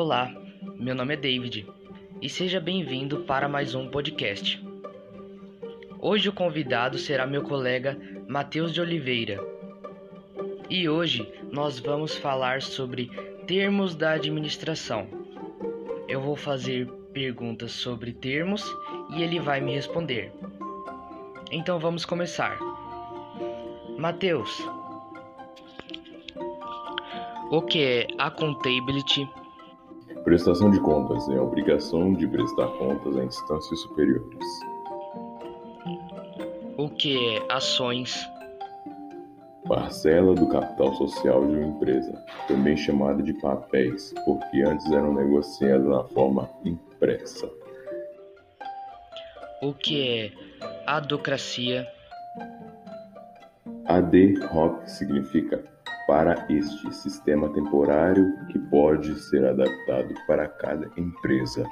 Olá, meu nome é David e seja bem-vindo para mais um podcast. Hoje o convidado será meu colega Matheus de Oliveira. E hoje nós vamos falar sobre termos da administração. Eu vou fazer perguntas sobre termos e ele vai me responder. Então vamos começar. Matheus, o que é accountability? Prestação de contas é a obrigação de prestar contas a instâncias superiores. O que é ações? Parcela do capital social de uma empresa, também chamada de papéis, porque antes eram negociados na forma impressa. O que é adocracia? Ad hoc significa para este sistema temporário que pode ser adaptado para cada empresa,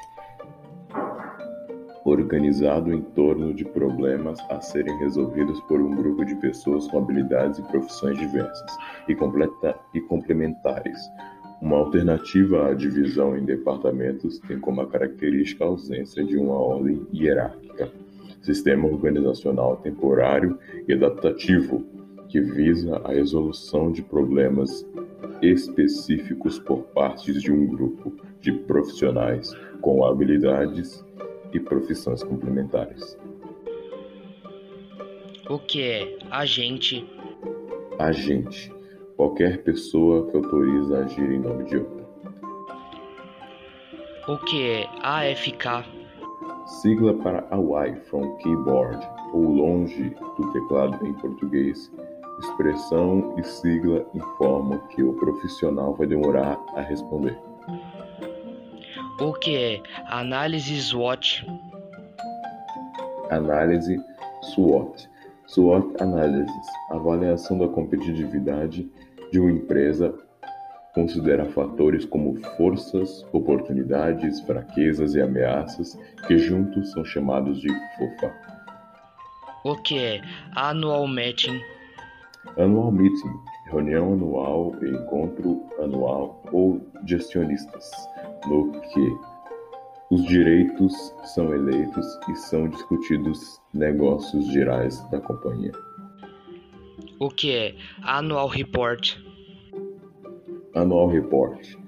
organizado em torno de problemas a serem resolvidos por um grupo de pessoas com habilidades e profissões diversas e, completa, e complementares. Uma alternativa à divisão em departamentos tem como característica a ausência de uma ordem hierárquica. Sistema organizacional temporário e adaptativo que visa a resolução de problemas específicos por parte de um grupo de profissionais com habilidades e profissões complementares. O que é agente? Agente qualquer pessoa que autoriza a agir em nome de outra. O que é AFK? Sigla para Away from Keyboard, ou longe do teclado em português, expressão e sigla informam que o profissional vai demorar a responder. O que é análise SWOT? Análise SWOT. SWOT Analysis, avaliação da competitividade de uma empresa, considera fatores como forças, oportunidades, fraquezas e ameaças, que juntos são chamados de FOFA. O que é Annual Meeting? Annual Meeting, reunião anual e encontro anual ou gestionistas, no que os direitos são eleitos e são discutidos negócios gerais da companhia. O que é Annual Report? Annual Report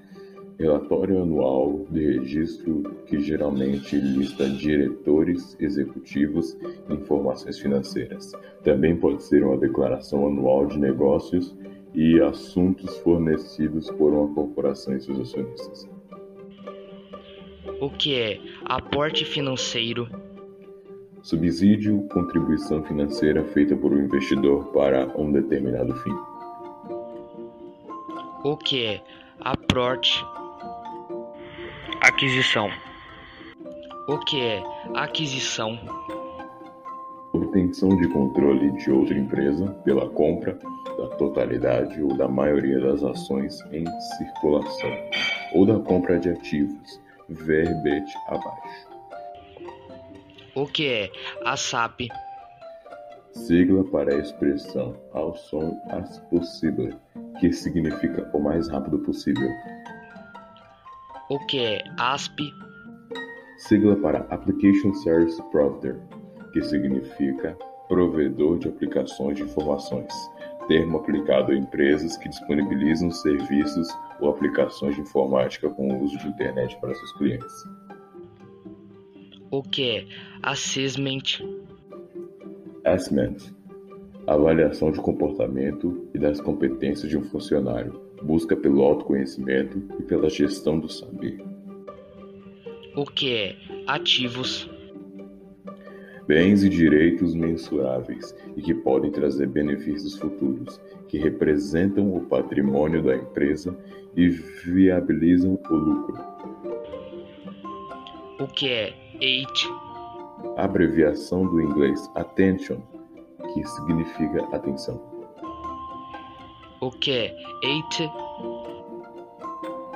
relatório anual de registro que geralmente lista diretores executivos e informações financeiras. Também pode ser uma declaração anual de negócios e assuntos fornecidos por uma corporação e seus acionistas. O que é aporte financeiro? Subsídio, contribuição financeira feita por um investidor para um determinado fim. O que é aporte? Aquisição. O que é aquisição? Obtenção de controle de outra empresa pela compra da totalidade ou da maioria das ações em circulação, ou da compra de ativos, verbete abaixo. O que é a SAP? Sigla para a expressão ao som as possible, que significa o mais rápido possível. O que é ASP? Sigla para Application Service Provider, que significa provedor de aplicações de informações, termo aplicado a empresas que disponibilizam serviços ou aplicações de informática com o uso de internet para seus clientes. O que é Assessment? Assessment avaliação de comportamento e das competências de um funcionário, busca pelo autoconhecimento e pela gestão do saber. O que é ativos? Bens e direitos mensuráveis e que podem trazer benefícios futuros, que representam o patrimônio da empresa e viabilizam o lucro. O que é AIT? Abreviação do inglês Attention, que significa atenção. O que é AIT?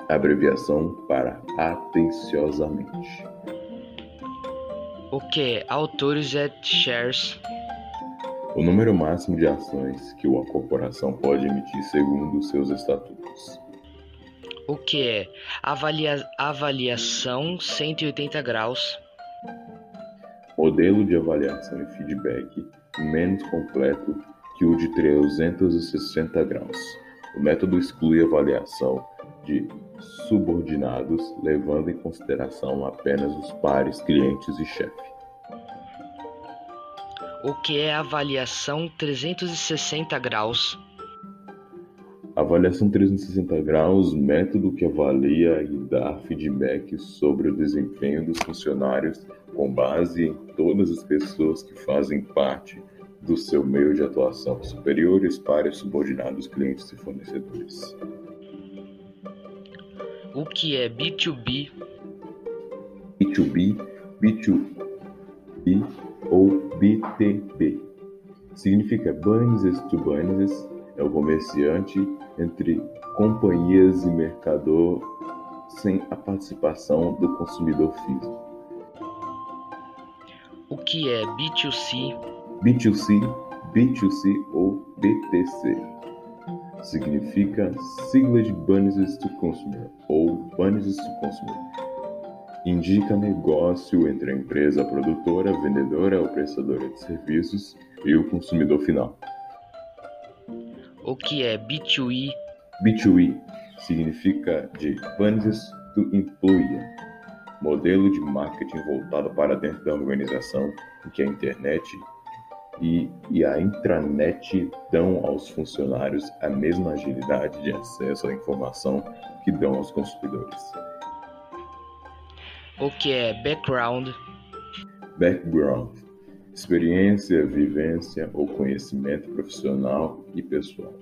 Abreviação para atenciosamente. O que é Authorized Shares? O número máximo de ações que uma corporação pode emitir segundo seus estatutos. O que é avalia avaliação 180 graus? Modelo de avaliação e feedback menos completo de 360 graus. O método exclui avaliação de subordinados, levando em consideração apenas os pares, clientes e chefe. O que é avaliação 360 graus? Avaliação 360 graus, método que avalia e dá feedback sobre o desempenho dos funcionários com base em todas as pessoas que fazem parte do seu meio de atuação, superiores, pares, subordinados, clientes e fornecedores. O que é B2B? B2B, B2B ou BTB. Significa business to business, é o comerciante entre companhias e mercador sem a participação do consumidor físico. O que é B2C? B2C, B2C ou BTC. Significa sigla de Business to Consumer ou Business to Consumer. Indica negócio entre a empresa produtora, vendedora ou prestadora de serviços e o consumidor final. O que é B2E? B2E significa de Business to Employer, modelo de marketing voltado para dentro da organização em que a internet e, e a intranet dão aos funcionários a mesma agilidade de acesso à informação que dão aos consumidores. O que é background? Background experiência, vivência ou conhecimento profissional e pessoal.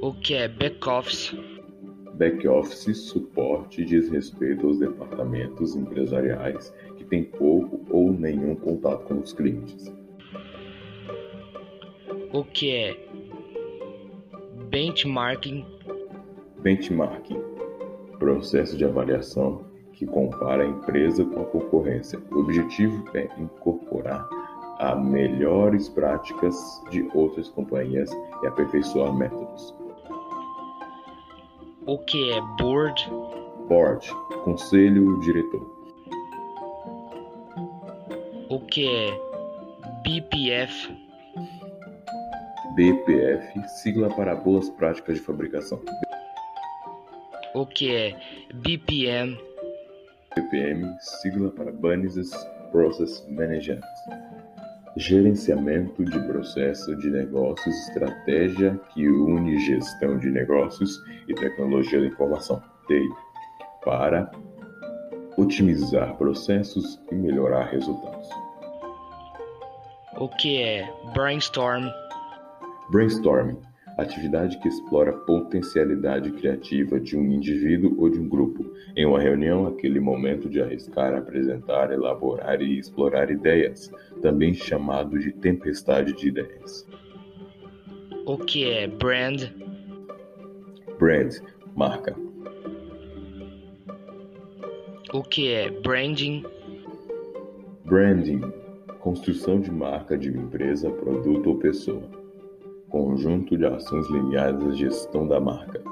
O que é back-office? Back-office suporte diz respeito aos departamentos empresariais que têm pouco ou nenhum contato com os clientes. O que é benchmarking? Benchmarking processo de avaliação que compara a empresa com a concorrência. O objetivo é incorporar a melhores práticas de outras companhias e aperfeiçoar métodos. O que é board? Board, conselho diretor. O que é BPF? BPF, sigla para boas práticas de fabricação. O que é BPM? BPM, sigla para Business Process Management. Gerenciamento de processo de negócios, estratégia que une gestão de negócios e tecnologia da informação, TI, para otimizar processos e melhorar resultados. O que é brainstorm? Brainstorming atividade que explora a potencialidade criativa de um indivíduo ou de um grupo. Em uma reunião, aquele momento de arriscar, apresentar, elaborar e explorar ideias, também chamado de tempestade de ideias. O que é brand? Brand, marca. O que é branding? Branding, construção de marca de uma empresa, produto ou pessoa conjunto de ações lineares à gestão da marca.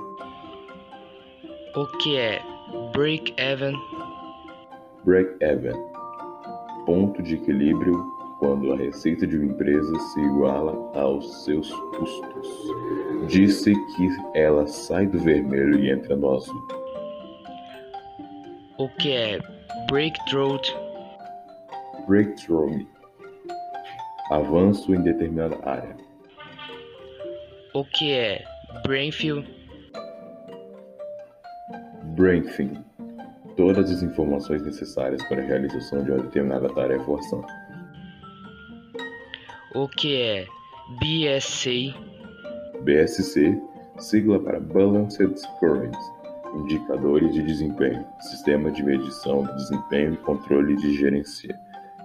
O que é break-even? Break-even ponto de equilíbrio quando a receita de uma empresa se iguala aos seus custos. Disse que ela sai do vermelho e entra no azul. O que é breakthrough? Breakthrough avanço em determinada área. O que é Brainfield? Briefing. Todas as informações necessárias para a realização de uma determinada tarefa ou ação. O que é BSC? BSC, sigla para Balanced Scoring, indicadores de desempenho, sistema de medição de desempenho e controle de gerência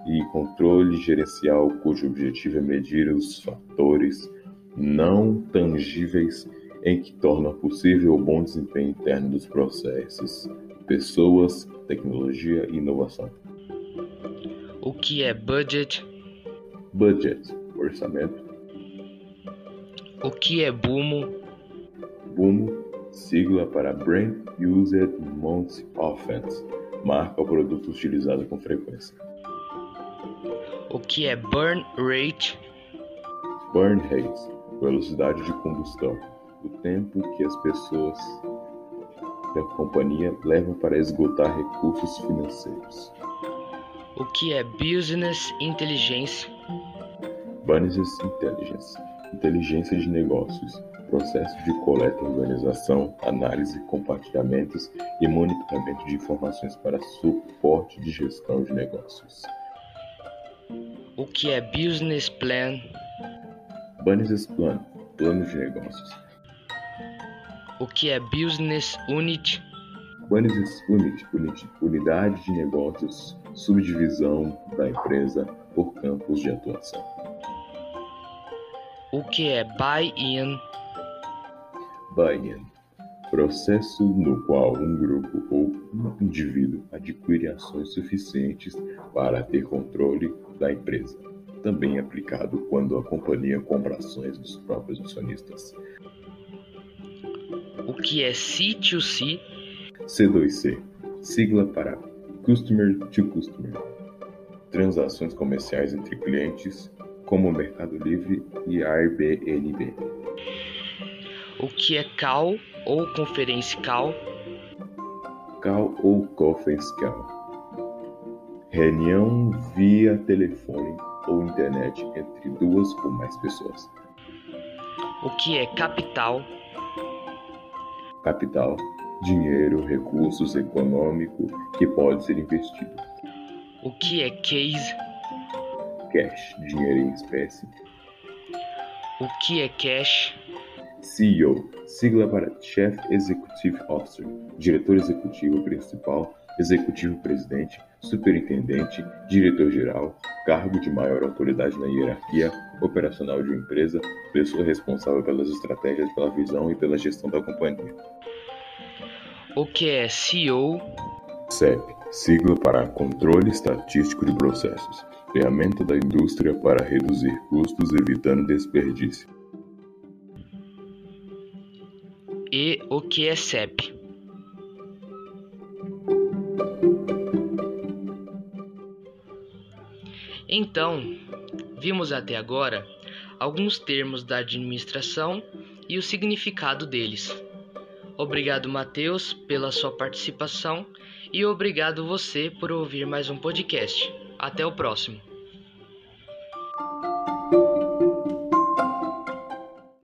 e controle gerencial cujo objetivo é medir os fatores não tangíveis em que torna possível o bom desempenho interno dos processos, pessoas, tecnologia e inovação. O que é budget? Budget, orçamento. O que é BUMO? BUMO, sigla para Brand Used Most Often, marca ou produto utilizado com frequência. O que é burn rate? Burn rate, velocidade de combustão, o tempo que as pessoas da companhia levam para esgotar recursos financeiros. O que é business intelligence? Business intelligence, inteligência de negócios, processo de coleta, organização, análise, compartilhamentos e monitoramento de informações para suporte de gestão de negócios. O que é business plan? Business plan, plano de negócios. O que é business unit? Business unit, unit unidade de negócios, subdivisão da empresa por campos de atuação. O que é buy-in? Buy-in, processo no qual um grupo ou um indivíduo adquire ações suficientes para ter controle da empresa. Também aplicado quando a companhia compra ações dos próprios acionistas. O que é C2C? C2C, sigla para Customer to Customer. Transações comerciais entre clientes, como o Mercado Livre e Airbnb. O que é call ou conferência call? Call ou conference call. Reunião via telefone ou internet entre duas ou mais pessoas. O que é capital? Capital, dinheiro, recursos econômico que pode ser investido. O que é case? Cash, dinheiro em espécie. O que é cash? CEO, sigla para Chief Executive Officer, diretor executivo principal, executivo presidente, superintendente, diretor-geral, cargo de maior autoridade na hierarquia operacional de uma empresa, pessoa responsável pelas estratégias, pela visão e pela gestão da companhia. O que é CEO? CEP, sigla para Controle Estatístico de Processos, ferramenta da indústria para reduzir custos evitando desperdício. E o que é CEP? Então, vimos até agora alguns termos da administração e o significado deles. Obrigado, Matheus, pela sua participação e obrigado você por ouvir mais um podcast. Até o próximo.